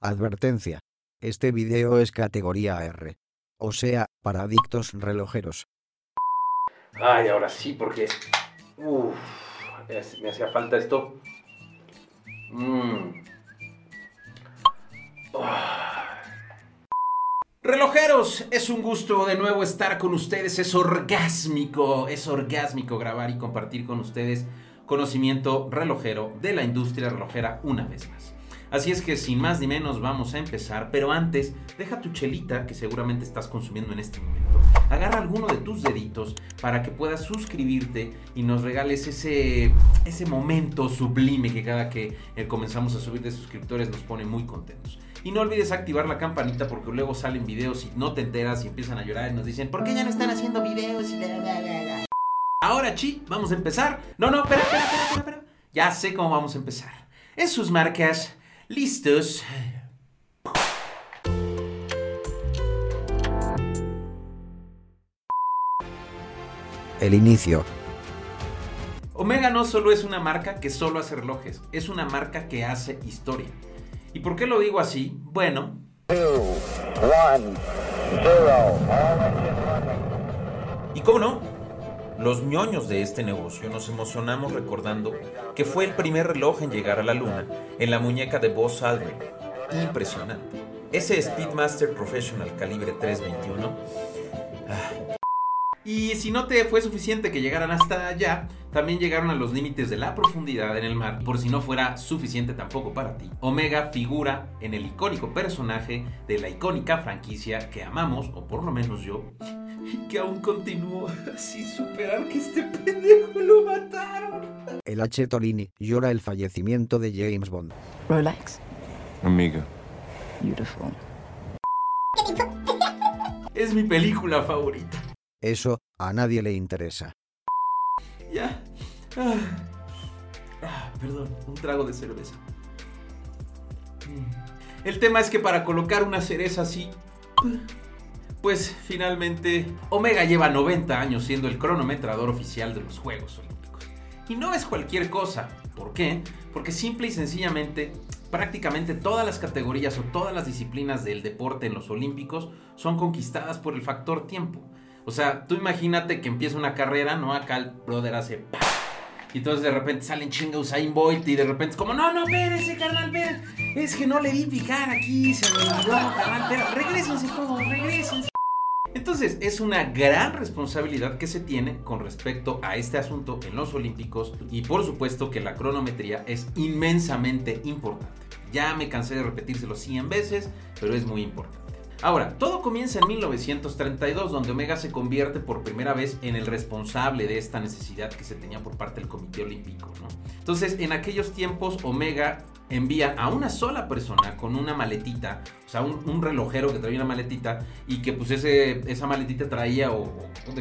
Advertencia. Este video es categoría R. O sea, para adictos relojeros. Ay, ahora sí, porque. Uf, es- me hacía falta esto. Mm. Relojeros, es un gusto de nuevo estar con ustedes. Es orgásmico, es orgásmico grabar y compartir con ustedes conocimiento relojero de la industria relojera una vez más. Así es que sin más ni menos vamos a empezar, pero antes deja tu chelita que seguramente estás consumiendo en este momento. Agarra alguno de tus deditos para que puedas suscribirte y nos regales ese, ese momento sublime que cada que eh, comenzamos a subir de suscriptores nos pone muy contentos. Y no olvides activar la campanita porque luego salen videos y no te enteras y empiezan a llorar y nos dicen, ¿por qué ya no están haciendo videos? Y bla, bla, bla, bla?". Ahora, chi, vamos a empezar. No, no, espera, espera, espera, espera. Ya sé cómo vamos a empezar. En sus marcas, listos. El inicio. Omega no solo es una marca que solo hace relojes, es una marca que hace historia. ¿Y por qué lo digo así? Bueno, ¿Y cómo no? Los ñoños de este negocio nos emocionamos recordando que fue el primer reloj en llegar a la luna en la muñeca de Buzz Aldrin. Impresionante. Ese Speedmaster Professional calibre 321. ah. Y si no te fue suficiente que llegaran hasta allá, también llegaron a los límites de la profundidad en el mar. Por si no fuera suficiente tampoco para ti, Omega figura en el icónico personaje de la icónica franquicia que amamos, o por lo menos yo, que aún continúo sin superar que este pendejo lo mataron. El H. Tolini llora el fallecimiento de James Bond. Rolex. Amiga. Beautiful. Es mi película favorita. Eso, a nadie le interesa. Ya. Ah. Ah, perdón, un trago de cerveza. Mm. El tema es que para colocar una cereza así, pues finalmente Omega lleva 90 años siendo el cronometrador oficial de los Juegos Olímpicos. Y no es cualquier cosa. ¿Por qué? Porque simple y sencillamente prácticamente todas las categorías o todas las disciplinas del deporte en los Olímpicos son conquistadas por el factor tiempo. O sea, tú imagínate que empieza una carrera, ¿no? Acá el brother hace. Y entonces de repente salen chinga Usain Bolt y de repente es como, no, no, espérense, carnal, espérense. Es que no le di picar aquí, se me olvidó, regrésense todos, regrésense. Entonces, es una gran responsabilidad que se tiene con respecto a este asunto en los Olímpicos y por supuesto que la cronometría es inmensamente importante. Ya me cansé de repetírselo 100 veces, pero es muy importante. Ahora, todo comienza en 1932, donde Omega se convierte por primera vez en el responsable de esta necesidad que se tenía por parte del Comité Olímpico. ¿no? Entonces, en aquellos tiempos, Omega envía a una sola persona con una maletita, o sea, un, relojero que traía una maletita y que pues ese, esa maletita traía, o,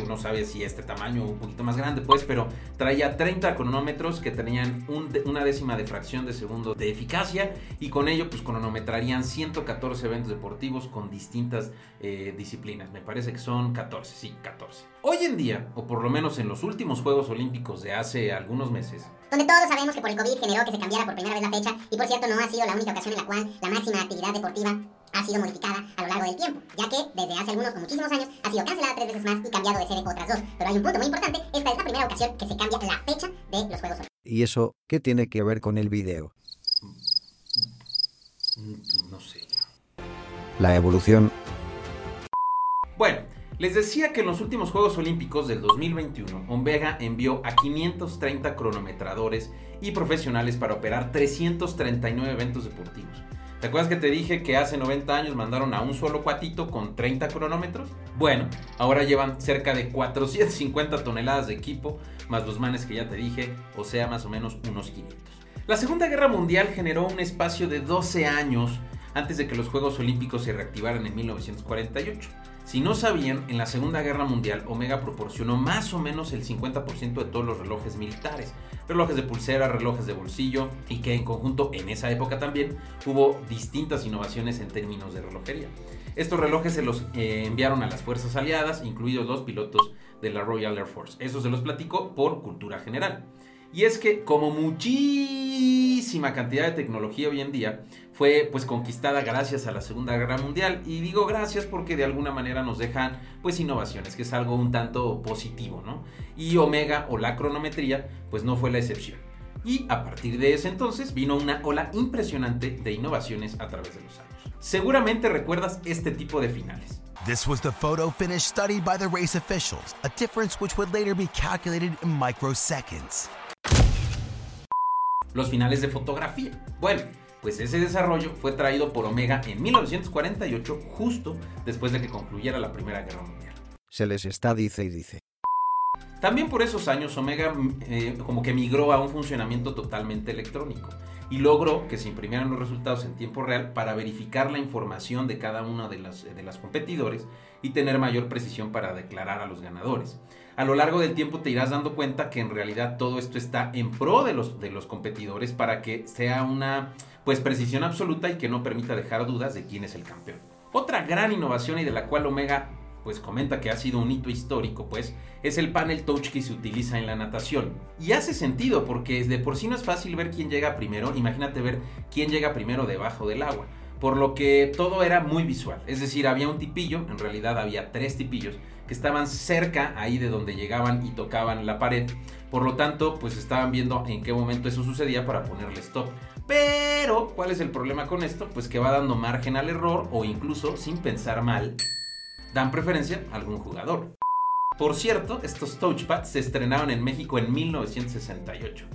no sabe si este tamaño o un poquito más grande, pues, pero traía 30 cronómetros que tenían una décima de fracción de segundo de eficacia y con ello pues cronometrarían 114 eventos deportivos con distintas eh, disciplinas. Me parece que son 14, sí, 14. Hoy en día, o por lo menos en los últimos Juegos Olímpicos de hace algunos meses, donde todos sabemos que por el COVID generó que se cambiara por primera vez la fecha y por cierto no ha sido la única ocasión en la cual la máxima actividad deportiva ha sido modificada a lo largo del tiempo, ya que desde hace algunos o muchísimos años ha sido cancelada tres veces más y cambiado de sede otras dos. Pero hay un punto muy importante, esta es la primera ocasión que se cambia la fecha de los Juegos Olímpicos. ¿Y eso qué tiene que ver con el video? mm, no sé. La evolución. Bueno, les decía que en los últimos Juegos Olímpicos del 2021, Omega envió a 530 cronometradores y profesionales para operar 339 eventos deportivos. ¿Te acuerdas que te dije que hace 90 años mandaron a un solo cuatito con 30 cronómetros? Bueno, ahora llevan cerca de 450 toneladas de equipo, más los manes que ya te dije, o sea, más o menos unos 500. La Segunda Guerra Mundial generó un espacio de 12 años antes de que los Juegos Olímpicos se reactivaran en 1948. Si no sabían, en la Segunda Guerra Mundial Omega proporcionó más o menos el 50% de todos los relojes militares, relojes de pulsera, relojes de bolsillo y que en conjunto en esa época también hubo distintas innovaciones en términos de relojería. Estos relojes se los eh, enviaron a las fuerzas aliadas, incluidos los pilotos de la Royal Air Force. Eso se los platico por cultura general. Y es que como muchísimos muchísima cantidad de tecnología hoy en día fue pues conquistada gracias a la Segunda Guerra Mundial y digo gracias porque de alguna manera nos dejan pues innovaciones, que es algo un tanto positivo, ¿no? Y Omega o la cronometría pues no fue la excepción. Y a partir de ese entonces vino una ola impresionante de innovaciones a través de los años. Seguramente recuerdas este tipo de finales. This was the photo finish studied by the race officials, a difference which would later be calculated in microseconds. Los finales de fotografía. Bueno, pues ese desarrollo fue traído por Omega en 1948, justo después de que concluyera la Primera Guerra Mundial. Se les está dice y dice. También por esos años Omega eh, como que migró a un funcionamiento totalmente electrónico y logró que se imprimieran los resultados en tiempo real para verificar la información de cada una de las, de competidores y tener mayor precisión para declarar a los ganadores. A lo largo del tiempo te irás dando cuenta que en realidad todo esto está en pro de los, de los competidores para que sea una pues precisión absoluta y que no permita dejar dudas de quién es el campeón. Otra gran innovación y de la cual Omega pues comenta que ha sido un hito histórico, pues es el panel touch que se utiliza en la natación. Y hace sentido porque de por sí no es fácil ver quién llega primero, imagínate ver quién llega primero debajo del agua. Por lo que todo era muy visual, es decir, había un tipillo, en realidad había tres tipillos, que estaban cerca ahí de donde llegaban y tocaban la pared. Por lo tanto, pues estaban viendo en qué momento eso sucedía para ponerle stop. Pero, ¿cuál es el problema con esto? Pues que va dando margen al error o incluso, sin pensar mal, dan preferencia a algún jugador. Por cierto, estos touchpads se estrenaron en México en 1968.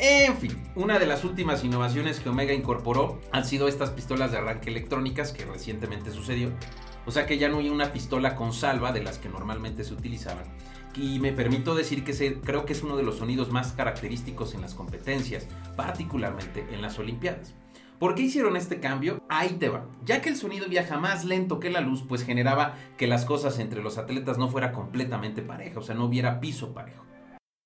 En fin, una de las últimas innovaciones que Omega incorporó han sido estas pistolas de arranque electrónicas que recientemente sucedió. O sea que ya no hay una pistola con salva de las que normalmente se utilizaban. Y me permito decir que creo que es uno de los sonidos más característicos en las competencias, particularmente en las Olimpiadas. ¿Por qué hicieron este cambio? Ahí te va. Ya que el sonido viaja más lento que la luz, pues generaba que las cosas entre los atletas no fuera completamente pareja, o sea, no hubiera piso parejo.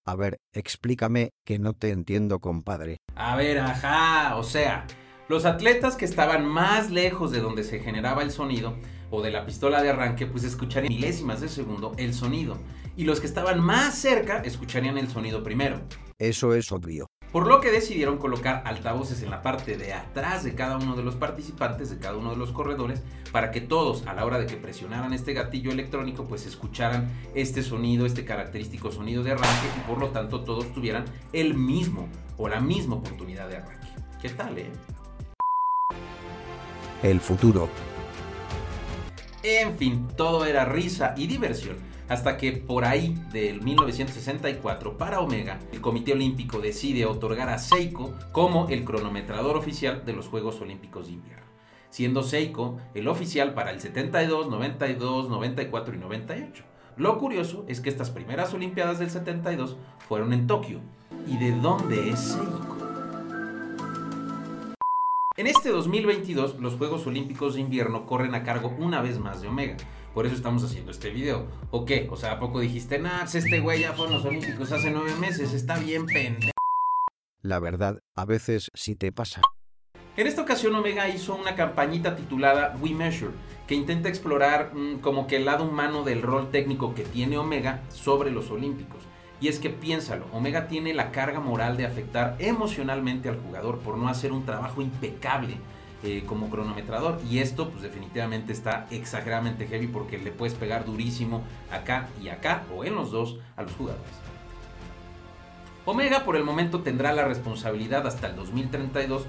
A ver, explícame, que no te entiendo, compadre. A ver, ajá, o sea, los atletas que estaban más lejos de donde se generaba el sonido o de la pistola de arranque, pues escucharían milésimas de segundo el sonido. Y los que estaban más cerca escucharían el sonido primero. Eso es obvio por lo que decidieron colocar altavoces en la parte de atrás de cada uno de los participantes, de cada uno de los corredores, para que todos a la hora de que presionaran este gatillo electrónico, pues escucharan este sonido, este característico sonido de arranque y por lo tanto todos tuvieran el mismo o la misma oportunidad de arranque. ¿Qué tal, eh? El futuro. En fin, todo era risa y diversión hasta que por ahí del 1964 para Omega, el Comité Olímpico decide otorgar a Seiko como el cronometrador oficial de los Juegos Olímpicos de Invierno, siendo Seiko el oficial para el 72, 92, 94 y 98. Lo curioso es que estas primeras Olimpiadas del 72 fueron en Tokio. ¿Y de dónde es Seiko? En este 2022, los Juegos Olímpicos de Invierno corren a cargo una vez más de Omega, por eso estamos haciendo este video. ¿O qué? O sea, ¿a poco dijiste, nah, pues este güey ya fue a los Olímpicos hace nueve meses? Está bien pendejo. La verdad, a veces sí te pasa. En esta ocasión Omega hizo una campañita titulada We Measure, que intenta explorar mm, como que el lado humano del rol técnico que tiene Omega sobre los Olímpicos. Y es que piénsalo, Omega tiene la carga moral de afectar emocionalmente al jugador por no hacer un trabajo impecable eh, como cronometrador. Y esto pues definitivamente está exageradamente heavy porque le puedes pegar durísimo acá y acá o en los dos a los jugadores. Omega por el momento tendrá la responsabilidad hasta el 2032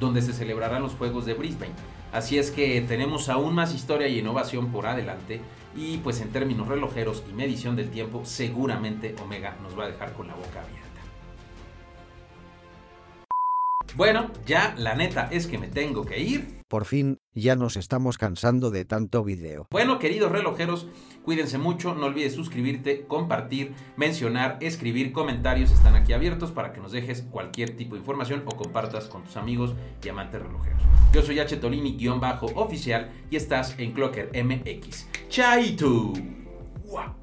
donde se celebrarán los Juegos de Brisbane. Así es que tenemos aún más historia y innovación por adelante y pues en términos relojeros y medición del tiempo seguramente Omega nos va a dejar con la boca abierta. Bueno, ya la neta es que me tengo que ir. Por fin, ya nos estamos cansando de tanto video. Bueno, queridos relojeros, cuídense mucho, no olvides suscribirte, compartir, mencionar, escribir, comentarios están aquí abiertos para que nos dejes cualquier tipo de información o compartas con tus amigos y amantes relojeros. Yo soy H. Tolini-oficial y estás en Clocker MX. ¡Chaito! ¡Wow!